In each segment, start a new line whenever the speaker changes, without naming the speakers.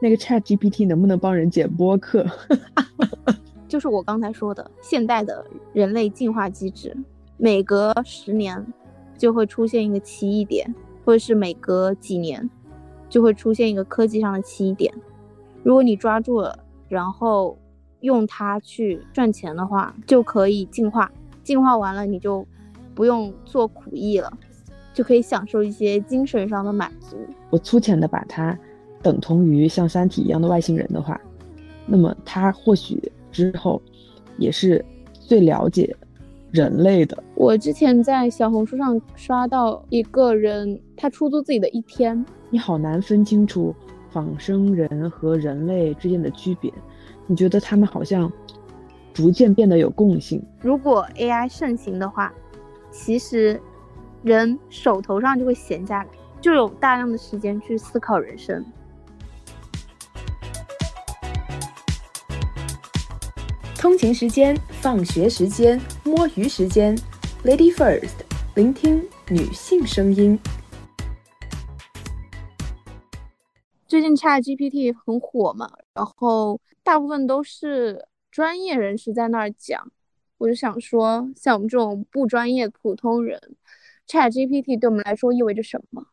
那个 Chat GPT 能不能帮人剪播客？
就是我刚才说的，现代的人类进化机制，每隔十年就会出现一个奇异点，或者是每隔几年就会出现一个科技上的奇异点。如果你抓住了，然后用它去赚钱的话，就可以进化。进化完了，你就不用做苦役了，就可以享受一些精神上的满足。
我粗浅的把它等同于像《三体》一样的外星人的话，那么他或许。之后，也是最了解人类的。
我之前在小红书上刷到一个人，他出租自己的一天。
你好难分清楚仿生人和人类之间的区别。你觉得他们好像逐渐变得有共性。
如果 AI 盛行的话，其实人手头上就会闲下来，就有大量的时间去思考人生。
通勤时间、放学时间、摸鱼时间，Lady First，聆听女性声音。
最近 Chat GPT 很火嘛，然后大部分都是专业人士在那儿讲，我就想说，像我们这种不专业普通人，Chat GPT 对我们来说意味着什么？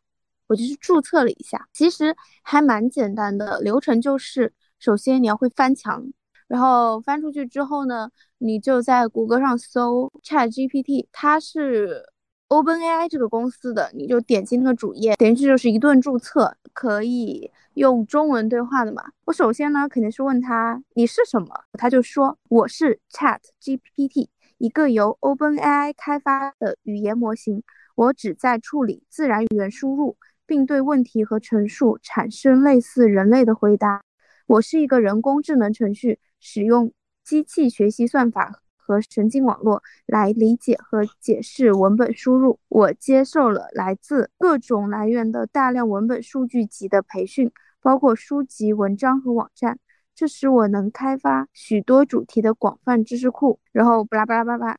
我就去注册了一下，其实还蛮简单的，流程就是，首先你要会翻墙。然后翻出去之后呢，你就在谷歌上搜 Chat GPT，它是 OpenAI 这个公司的，你就点击那个主页，等于这就是一顿注册，可以用中文对话的嘛。我首先呢肯定是问他你是什么，他就说我是 Chat GPT，一个由 OpenAI 开发的语言模型，我只在处理自然语言输入，并对问题和陈述产生类似人类的回答。我是一个人工智能程序。使用机器学习算法和神经网络来理解和解释文本输入。我接受了来自各种来源的大量文本数据集的培训，包括书籍、文章和网站。这使我能开发许多主题的广泛知识库。然后巴拉巴拉巴拉，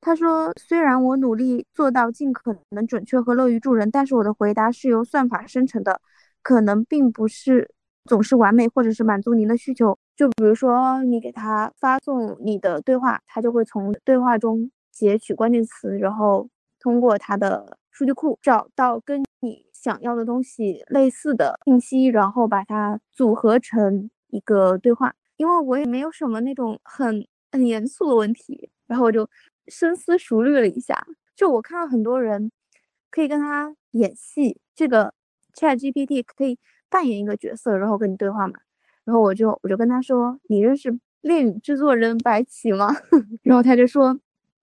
他说：“虽然我努力做到尽可能准确和乐于助人，但是我的回答是由算法生成的，可能并不是总是完美，或者是满足您的需求。”就比如说，你给他发送你的对话，他就会从对话中截取关键词，然后通过他的数据库找到跟你想要的东西类似的信息，然后把它组合成一个对话。因为我也没有什么那种很很严肃的问题，然后我就深思熟虑了一下。就我看到很多人可以跟他演戏，这个 ChatGPT 可以扮演一个角色，然后跟你对话嘛。然后我就我就跟他说：“你认识恋与制作人白起吗？” 然后他就说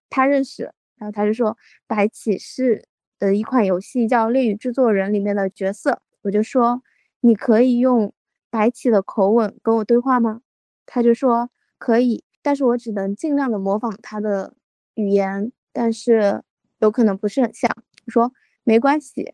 他认识。然后他就说白起是呃一款游戏叫《恋与制作人》里面的角色。我就说你可以用白起的口吻跟我对话吗？他就说可以，但是我只能尽量的模仿他的语言，但是有可能不是很像。我说没关系。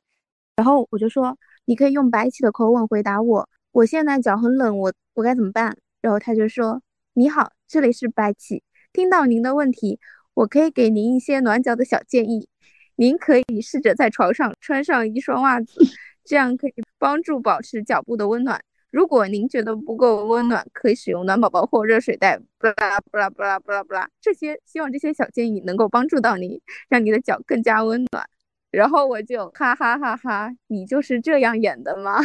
然后我就说你可以用白起的口吻回答我。我现在脚很冷，我我该怎么办？然后他就说：“你好，这里是白起，听到您的问题，我可以给您一些暖脚的小建议。您可以试着在床上穿上一双袜子，这样可以帮助保持脚部的温暖。如果您觉得不够温暖，可以使用暖宝宝或热水袋。布拉布拉布拉布拉布拉，这些希望这些小建议能够帮助到你，让你的脚更加温暖。然后我就哈哈哈哈，你就是这样演的吗？”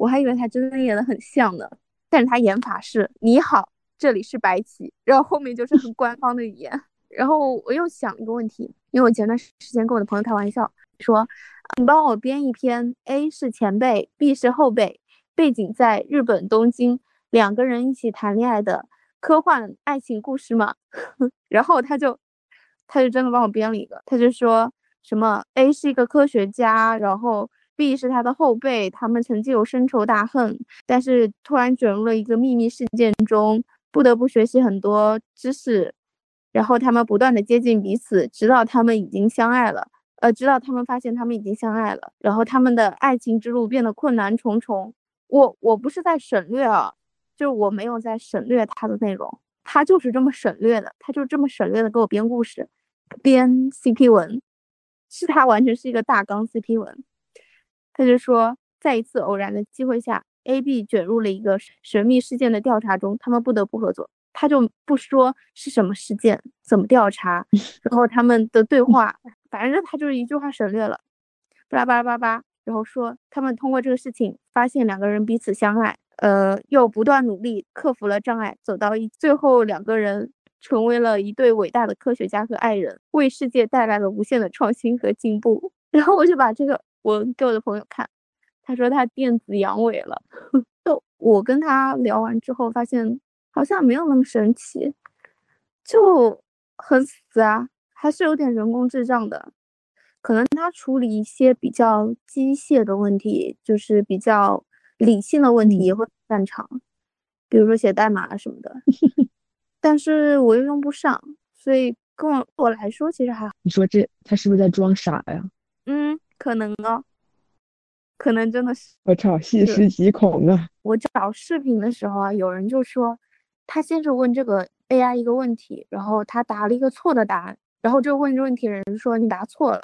我还以为他真的演的很像呢，但是他演法是“你好，这里是白起”，然后后面就是很官方的语言。然后我又想一个问题，因为我前段时间跟我的朋友开玩笑说：“你帮我编一篇 A 是前辈，B 是后辈，背景在日本东京，两个人一起谈恋爱的科幻爱情故事吗？” 然后他就他就真的帮我编了一个，他就说什么 A 是一个科学家，然后。B 是他的后辈，他们曾经有深仇大恨，但是突然卷入了一个秘密事件中，不得不学习很多知识，然后他们不断的接近彼此，直到他们已经相爱了，呃，直到他们发现他们已经相爱了，然后他们的爱情之路变得困难重重。我我不是在省略啊，就是我没有在省略他的内容，他就是这么省略的，他就这么省略的给我编故事，编 CP 文，是他完全是一个大纲 CP 文。他就说，在一次偶然的机会下，A、B 卷入了一个神秘事件的调查中，他们不得不合作。他就不说是什么事件，怎么调查，然后他们的对话，反正他就是一句话省略了，巴拉巴拉巴拉，然后说他们通过这个事情发现两个人彼此相爱，呃，又不断努力克服了障碍，走到一最后两个人成为了一对伟大的科学家和爱人，为世界带来了无限的创新和进步。然后我就把这个我给我的朋友看，他说他电子阳痿了。就我跟他聊完之后发现。好像没有那么神奇，就很死啊，还是有点人工智障的。可能他处理一些比较机械的问题，就是比较理性的问题也会擅长，比如说写代码什么的。但是我又用不上，所以跟我我来说其实还好。
你说这他是不是在装傻呀？
嗯，可能哦，可能真的是。
我操，细思极恐啊！
我找视频的时候啊，有人就说。他先是问这个 AI 一个问题，然后他答了一个错的答案，然后就问这问题人说你答错了，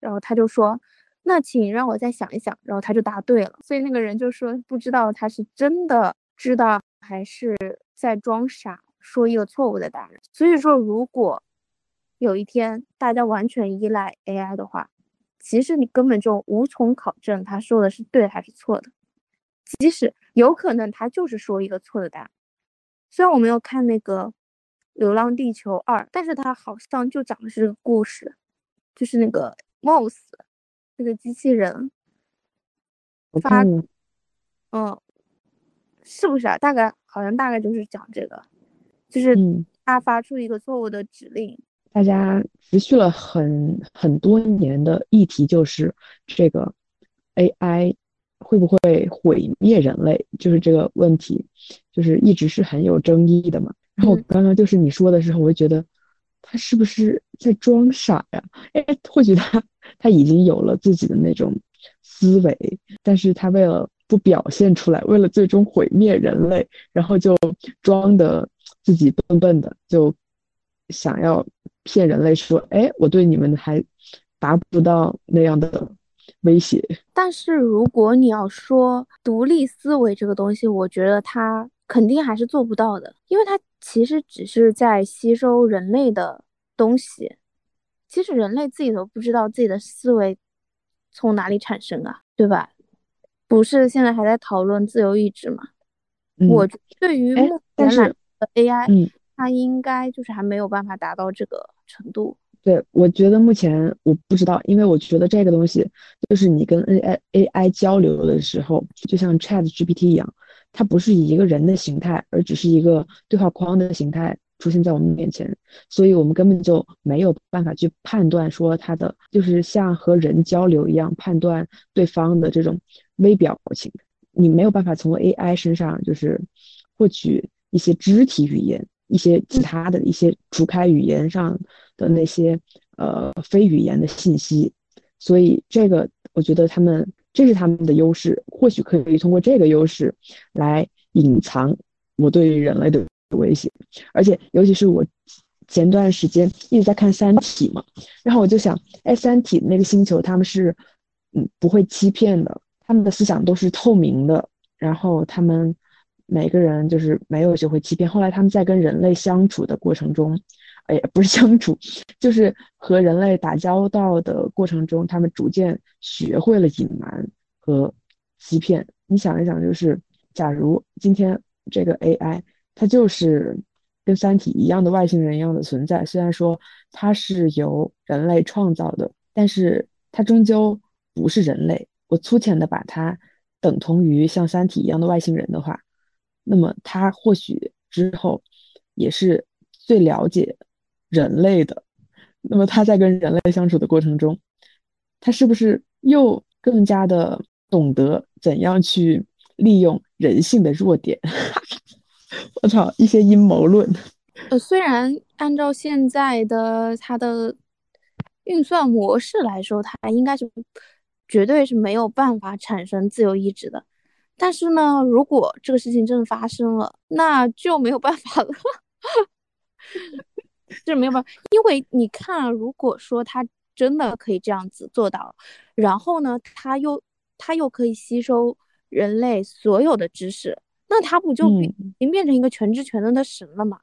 然后他就说那请让我再想一想，然后他就答对了，所以那个人就说不知道他是真的知道还是在装傻说一个错误的答案。所以说如果有一天大家完全依赖 AI 的话，其实你根本就无从考证他说的是对还是错的，即使有可能他就是说一个错的答案。虽然我没有看那个《流浪地球二》，但是它好像就讲的是这个故事，就是那个 Mouse 那个机器人发，嗯，是不是啊？大概好像大概就是讲这个，就是他发出一个错误的指令。
大家持续了很很多年的议题就是这个 AI。会不会毁灭人类？就是这个问题，就是一直是很有争议的嘛。然后刚刚就是你说的时候，我就觉得他是不是在装傻呀？哎，或许他他已经有了自己的那种思维，但是他为了不表现出来，为了最终毁灭人类，然后就装的自己笨笨的，就想要骗人类说，哎，我对你们还达不到那样的。威胁，
但是如果你要说独立思维这个东西，我觉得它肯定还是做不到的，因为它其实只是在吸收人类的东西，其实人类自己都不知道自己的思维从哪里产生啊，对吧？不是现在还在讨论自由意志吗？我对于目前来的 AI，它应该就是还没有办法达到这个程度。
对，我觉得目前我不知道，因为我觉得这个东西就是你跟 AI AI 交流的时候，就像 Chat GPT 一样，它不是以一个人的形态，而只是一个对话框的形态出现在我们面前，所以我们根本就没有办法去判断说它的就是像和人交流一样判断对方的这种微表情，你没有办法从 AI 身上就是获取一些肢体语言。一些其他的一些除开语言上的那些呃非语言的信息，所以这个我觉得他们这是他们的优势，或许可以通过这个优势来隐藏我对人类的威胁。而且尤其是我前段时间一直在看《三体》嘛，然后我就想，哎，《三体》那个星球他们是嗯不会欺骗的，他们的思想都是透明的，然后他们。每个人就是没有学会欺骗。后来他们在跟人类相处的过程中，哎，不是相处，就是和人类打交道的过程中，他们逐渐学会了隐瞒和欺骗。你想一想，就是假如今天这个 AI 它就是跟三体一样的外星人一样的存在，虽然说它是由人类创造的，但是它终究不是人类。我粗浅的把它等同于像三体一样的外星人的话。那么他或许之后也是最了解人类的。那么他在跟人类相处的过程中，他是不是又更加的懂得怎样去利用人性的弱点？我操，一些阴谋论。
呃，虽然按照现在的它的运算模式来说，它应该是绝对是没有办法产生自由意志的。但是呢，如果这个事情真的发生了，那就没有办法了，就没有办法。因为你看，如果说他真的可以这样子做到，然后呢，他又他又可以吸收人类所有的知识，那他不就已经变成一个全知全能的神了吗？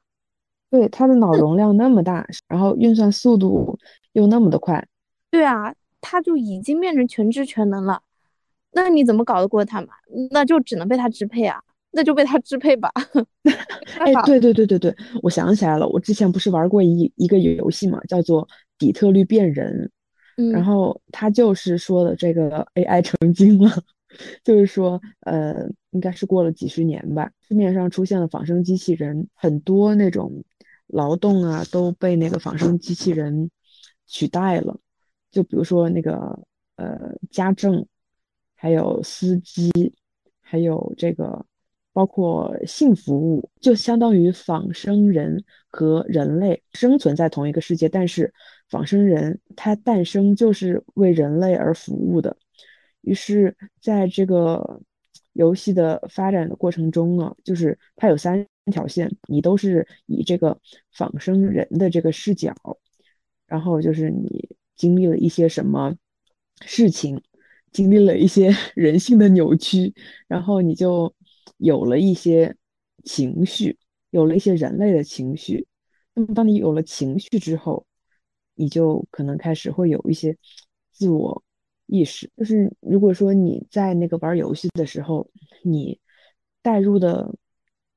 对，他的脑容量那么大，然后运算速度又那么的快。
对啊，他就已经变成全知全能了。那你怎么搞得过他嘛？那就只能被他支配啊，那就被他支配吧。
哎，对对对对对，我想起来了，我之前不是玩过一一个游戏嘛，叫做底特律变人。
嗯，
然后他就是说的这个 AI 成精了，就是说，呃，应该是过了几十年吧，市面上出现了仿生机器人，很多那种劳动啊都被那个仿生机器人取代了，就比如说那个呃家政。还有司机，还有这个，包括性服务，就相当于仿生人和人类生存在同一个世界。但是，仿生人他诞生就是为人类而服务的。于是，在这个游戏的发展的过程中呢，就是它有三条线，你都是以这个仿生人的这个视角，然后就是你经历了一些什么事情。经历了一些人性的扭曲，然后你就有了一些情绪，有了一些人类的情绪。那么，当你有了情绪之后，你就可能开始会有一些自我意识。就是如果说你在那个玩游戏的时候，你带入的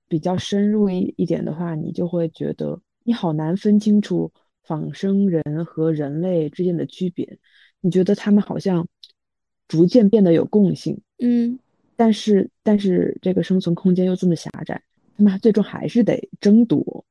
比较深入一一点的话，你就会觉得你好难分清楚仿生人和人类之间的区别。你觉得他们好像。逐渐变得有共性，
嗯，
但是但是这个生存空间又这么狭窄，他们最终还是得争夺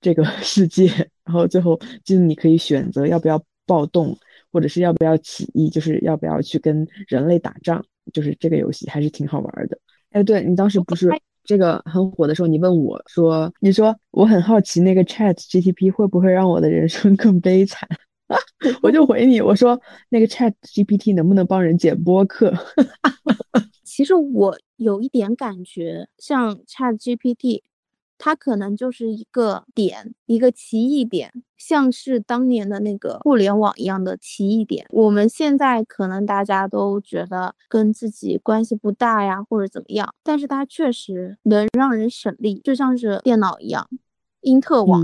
这个 世界，然后最后就你可以选择要不要暴动，或者是要不要起义，就是要不要去跟人类打仗，就是这个游戏还是挺好玩的。哎，对你当时不是这个很火的时候，你问我说，你说我很好奇那个 Chat GTP 会不会让我的人生更悲惨。我就回你，我说那个 Chat GPT 能不能帮人剪播客？
其实我有一点感觉，像 Chat GPT，它可能就是一个点，一个奇异点，像是当年的那个互联网一样的奇异点。我们现在可能大家都觉得跟自己关系不大呀，或者怎么样，但是它确实能让人省力，就像是电脑一样，因特网。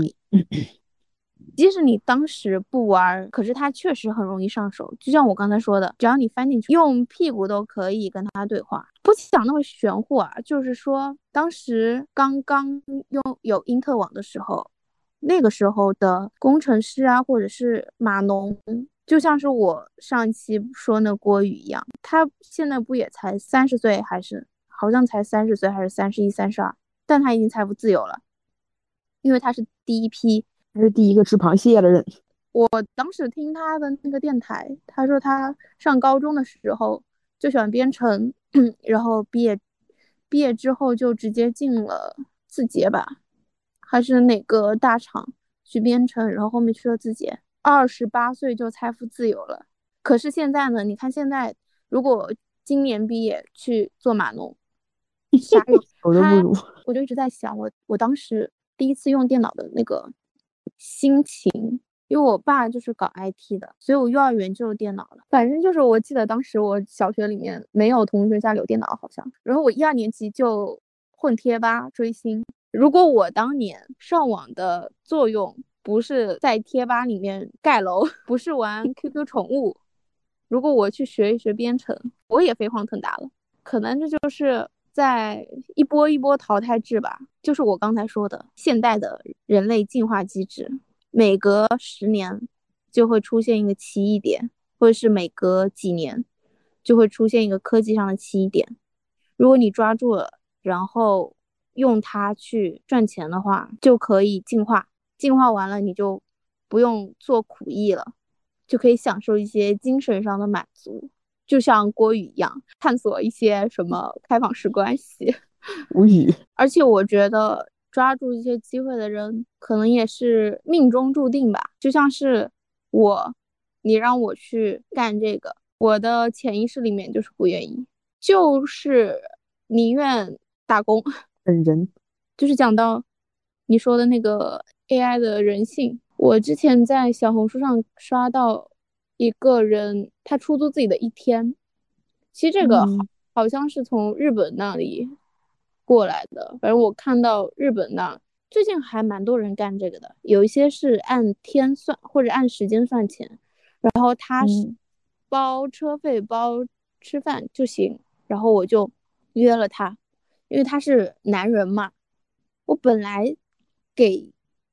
即使你当时不玩，可是它确实很容易上手。就像我刚才说的，只要你翻进去，用屁股都可以跟它对话。不讲那么玄乎啊，就是说，当时刚刚拥有因特网的时候，那个时候的工程师啊，或者是码农，就像是我上一期说那郭宇一样，他现在不也才三十岁，还是好像才三十岁，还是三十一、三十二，但他已经财富自由了，因为他是第一批。
他是第一个吃螃蟹的人。
我当时听他的那个电台，他说他上高中的时候就喜欢编程，然后毕业毕业之后就直接进了字节吧，还是哪个大厂去编程，然后后面去了字节。二十八岁就财富自由了。可是现在呢？你看现在，如果今年毕业去做码农，啥
我都不如。
我就一直在想，我我当时第一次用电脑的那个。心情，因为我爸就是搞 IT 的，所以我幼儿园就有电脑了。反正就是我记得当时我小学里面没有同学家里有电脑，好像。然后我一二年级就混贴吧追星。如果我当年上网的作用不是在贴吧里面盖楼，不是玩 QQ 宠物，如果我去学一学编程，我也飞黄腾达了。可能这就是在一波一波淘汰制吧。就是我刚才说的，现代的人类进化机制，每隔十年就会出现一个奇异点，或者是每隔几年就会出现一个科技上的奇异点。如果你抓住了，然后用它去赚钱的话，就可以进化。进化完了，你就不用做苦役了，就可以享受一些精神上的满足，就像郭宇一样，探索一些什么开放式关系。
无语，
而且我觉得抓住一些机会的人，可能也是命中注定吧。就像是我，你让我去干这个，我的潜意识里面就是不愿意，就是宁愿打工。
本人
就是讲到你说的那个 AI 的人性，我之前在小红书上刷到一个人，他出租自己的一天，其实这个好好像是从日本那里过来的。反正我看到日本那最近还蛮多人干这个的，有一些是按天算或者按时间算钱，然后他是包车费包吃饭就行。然后我就约了他，因为他是男人嘛。我本来给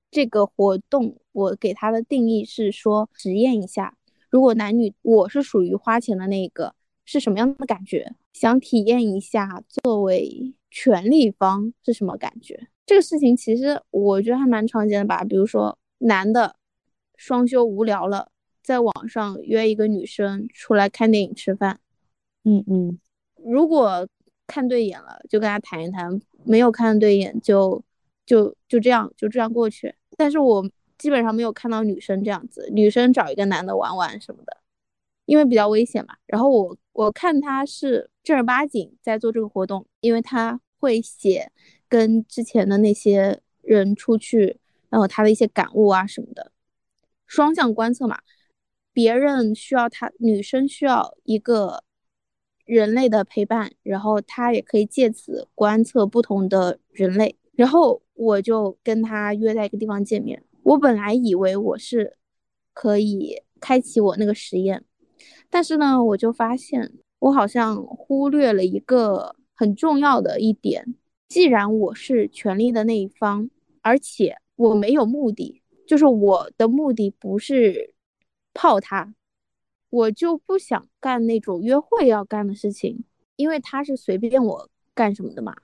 这个活动我给他的定义是说实验一下，如果男女我是属于花钱的那个。是什么样的感觉？想体验一下作为权力方是什么感觉？这个事情其实我觉得还蛮常见的吧。比如说，男的双休无聊了，在网上约一个女生出来看电影、吃饭。
嗯嗯，
如果看对眼了，就跟他谈一谈；没有看对眼，就就就这样就这样过去。但是我基本上没有看到女生这样子，女生找一个男的玩玩什么的。因为比较危险嘛，然后我我看他是正儿八经在做这个活动，因为他会写跟之前的那些人出去，然后他的一些感悟啊什么的，双向观测嘛，别人需要他，女生需要一个人类的陪伴，然后他也可以借此观测不同的人类，然后我就跟他约在一个地方见面，我本来以为我是可以开启我那个实验。但是呢，我就发现我好像忽略了一个很重要的一点。既然我是权力的那一方，而且我没有目的，就是我的目的不是泡他，我就不想干那种约会要干的事情，因为他是随便我干什么的嘛。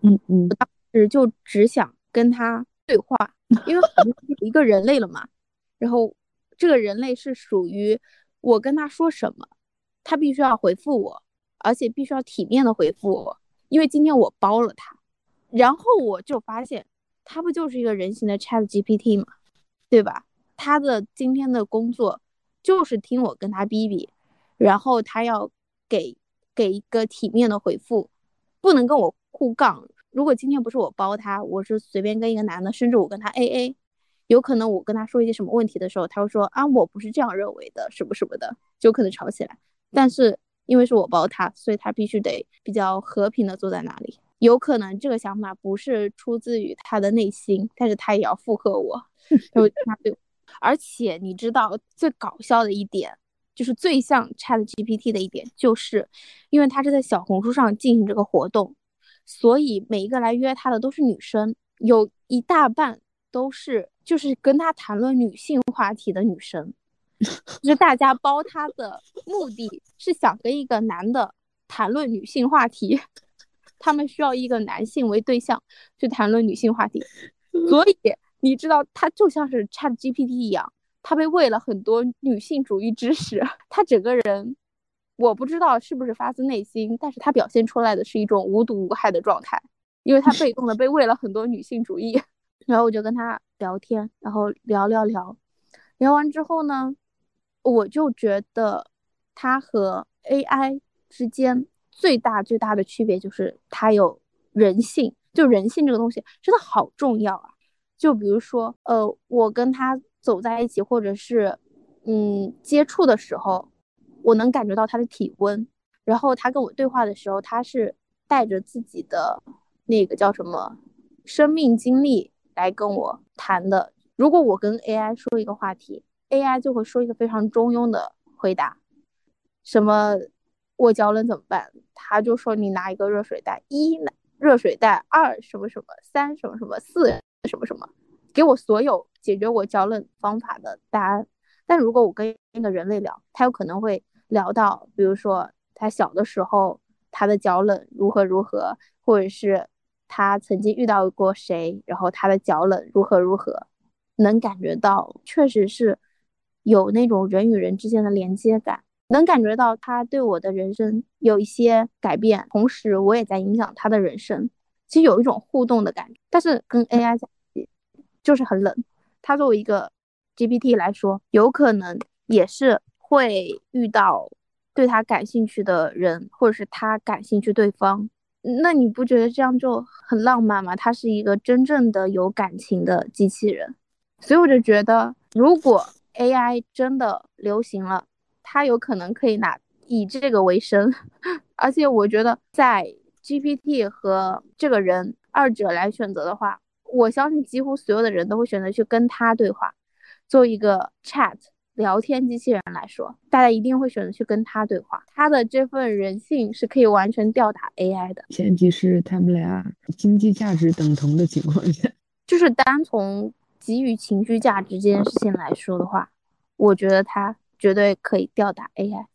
嗯嗯，
我当时就只想跟他对话，因为我们有一个人类了嘛。然后这个人类是属于。我跟他说什么，他必须要回复我，而且必须要体面的回复我，因为今天我包了他。然后我就发现，他不就是一个人形的 Chat GPT 吗？对吧？他的今天的工作就是听我跟他逼逼，然后他要给给一个体面的回复，不能跟我互杠。如果今天不是我包他，我是随便跟一个男的，甚至我跟他 AA。有可能我跟他说一些什么问题的时候，他会说啊，我不是这样认为的，什么什么的，就可能吵起来。但是因为是我包他，所以他必须得比较和平的坐在那里。有可能这个想法不是出自于他的内心，但是他也要附和我。就他对而且你知道最搞笑的一点，就是最像 Chat GPT 的一点，就是因为他是在小红书上进行这个活动，所以每一个来约他的都是女生，有一大半都是。就是跟他谈论女性话题的女生，就是大家包他的目的是想跟一个男的谈论女性话题，他们需要一个男性为对象去谈论女性话题，所以你知道他就像是 Chat GPT 一样，他被喂了很多女性主义知识，他整个人我不知道是不是发自内心，但是他表现出来的是一种无毒无害的状态，因为他 被动的被喂了很多女性主义。然后我就跟他聊天，然后聊聊聊，聊完之后呢，我就觉得他和 AI 之间最大最大的区别就是他有人性，就人性这个东西真的好重要啊！就比如说，呃，我跟他走在一起，或者是嗯接触的时候，我能感觉到他的体温，然后他跟我对话的时候，他是带着自己的那个叫什么生命经历。来跟我谈的，如果我跟 AI 说一个话题，AI 就会说一个非常中庸的回答，什么我脚冷怎么办？他就说你拿一个热水袋，一热水袋，二什么什么，三什么什么，四什么什么，给我所有解决我脚冷方法的答案。但如果我跟那个人类聊，他有可能会聊到，比如说他小的时候他的脚冷如何如何，或者是。他曾经遇到过谁，然后他的脚冷如何如何，能感觉到确实是有那种人与人之间的连接感，能感觉到他对我的人生有一些改变，同时我也在影响他的人生，其实有一种互动的感觉。但是跟 AI 在一起就是很冷，他作为一个 GPT 来说，有可能也是会遇到对他感兴趣的人，或者是他感兴趣对方。那你不觉得这样就很浪漫吗？它是一个真正的有感情的机器人，所以我就觉得，如果 AI 真的流行了，它有可能可以拿以这个为生。而且我觉得，在 GPT 和这个人二者来选择的话，我相信几乎所有的人都会选择去跟他对话，做一个 Chat 聊天机器人来说，大家一定会选择去跟他对话。他的这份人性是可以完全吊打 AI 的，
前提是他们俩经济价值等同的情况下。
就是单从给予情绪价值这件事情来说的话，我觉得他绝对可以吊打 AI。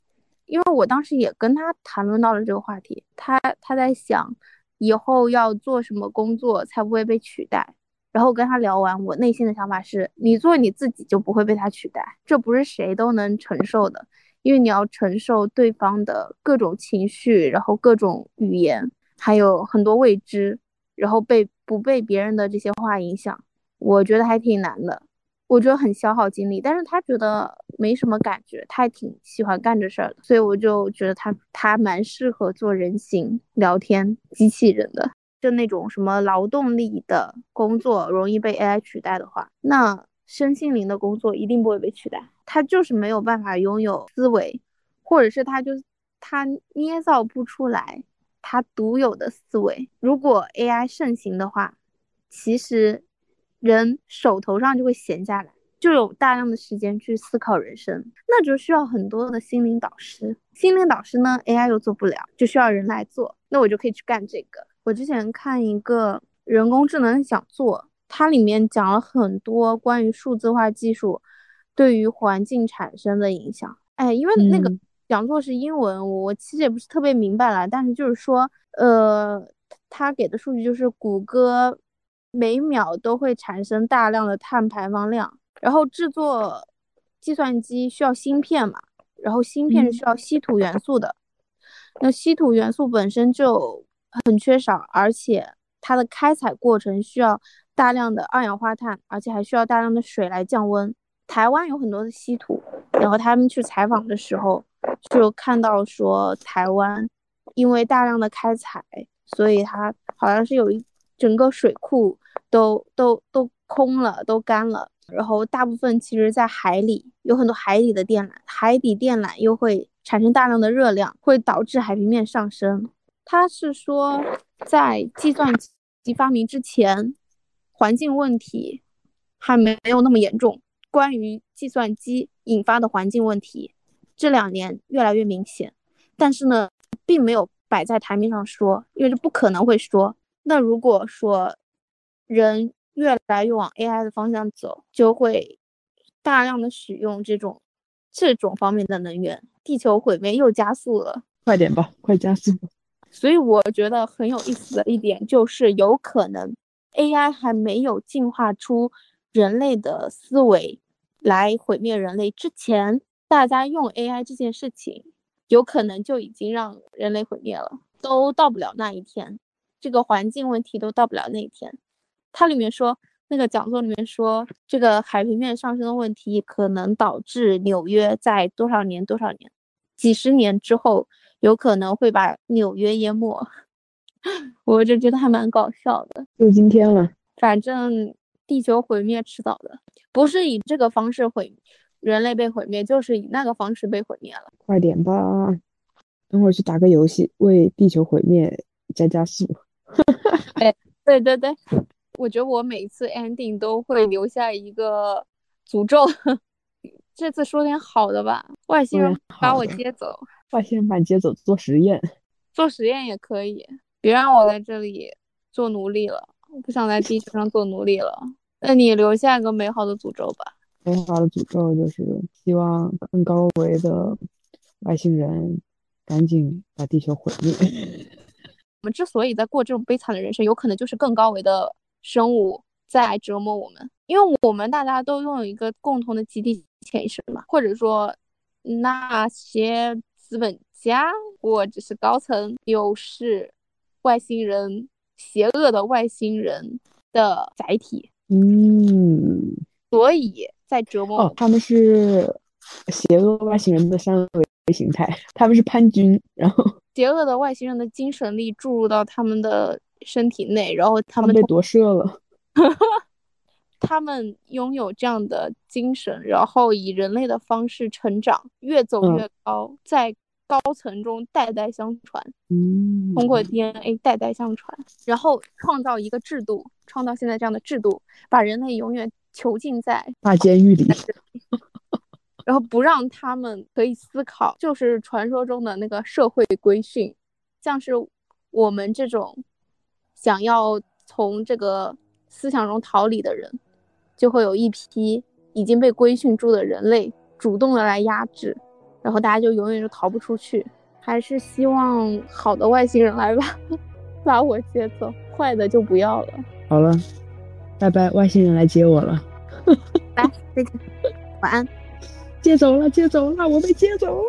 因为我当时也跟他谈论到了这个话题，他他在想以后要做什么工作才不会被取代。然后跟他聊完，我内心的想法是：你做你自己就不会被他取代，这不是谁都能承受的，因为你要承受对方的各种情绪，然后各种语言，还有很多未知，然后被不被别人的这些话影响，我觉得还挺难的。我觉得很消耗精力，但是他觉得没什么感觉，他还挺喜欢干这事儿的，所以我就觉得他他蛮适合做人形聊天机器人的，就那种什么劳动力的工作容易被 AI 取代的话，那身心灵的工作一定不会被取代。他就是没有办法拥有思维，或者是他就他捏造不出来他独有的思维。如果 AI 盛行的话，其实。人手头上就会闲下来，就有大量的时间去思考人生，那就需要很多的心灵导师。心灵导师呢，AI 又做不了，就需要人来做。那我就可以去干这个。我之前看一个人工智能讲座，它里面讲了很多关于数字化技术对于环境产生的影响。哎，因为那个讲座是英文，我其实也不是特别明白了。但是就是说，呃，他给的数据就是谷歌。每秒都会产生大量的碳排放量，然后制作计算机需要芯片嘛，然后芯片是需要稀土元素的，那稀土元素本身就很缺少，而且它的开采过程需要大量的二氧化碳，而且还需要大量的水来降温。台湾有很多的稀土，然后他们去采访的时候就看到说，台湾因为大量的开采，所以它好像是有一整个水库。都都都空了，都干了，然后大部分其实在海里，有很多海底的电缆，海底电缆又会产生大量的热量，会导致海平面上升。他是说，在计算机发明之前，环境问题还没有那么严重。关于计算机引发的环境问题，这两年越来越明显，但是呢，并没有摆在台面上说，因为这不可能会说。那如果说，人越来越往 AI 的方向走，就会大量的使用这种这种方面的能源，地球毁灭又加速了。
快点吧，快加速！
所以我觉得很有意思的一点就是，有可能 AI 还没有进化出人类的思维来毁灭人类之前，大家用 AI 这件事情，有可能就已经让人类毁灭了，都到不了那一天，这个环境问题都到不了那一天。它里面说，那个讲座里面说，这个海平面上升的问题可能导致纽约在多少年多少年，几十年之后，有可能会把纽约淹没。我就觉得还蛮搞笑的。
就今天了，
反正地球毁灭迟早的，不是以这个方式毁人类被毁灭，就是以那个方式被毁灭了。
快点吧，等会儿去打个游戏，为地球毁灭加加速。
哎，对对对。我觉得我每次 ending 都会留下一个诅咒，这次说点好的吧。外星人把我接走，
外星人把你接走做实验，
做实验也可以，别让我在这里做奴隶了，我不想在地球上做奴隶了。那你留下一个美好的诅咒吧。
美好的诅咒就是希望更高维的外星人赶紧把地球毁灭。
我们之所以在过这种悲惨的人生，有可能就是更高维的。生物在折磨我们，因为我们大家都拥有一个共同的集体潜意识嘛，或者说那些资本家或者是高层，又是外星人，邪恶的外星人的载体。
嗯，
所以在折磨
哦，他们是邪恶外星人的三维形态，他们是叛军，然后
邪恶的外星人的精神力注入到他们的。身体内，然后他们
被夺舍了。
他们拥有这样的精神，然后以人类的方式成长，越走越高，在高层中代代相传，
嗯，
通过 DNA 代代相传，然后创造一个制度，创造现在这样的制度，把人类永远囚禁在
大监狱里，
然后不让他们可以思考，就是传说中的那个社会规训，像是我们这种想要从这个思想中逃离的人，就会有一批已经被规训住的人类主动的来压制，然后大家就永远就逃不出去。还是希望好的外星人来吧，把我接走，坏的就不要了。
好了，拜拜，外星人来接我了，
来，再见，晚安。
接走了，接走了，我被接走了。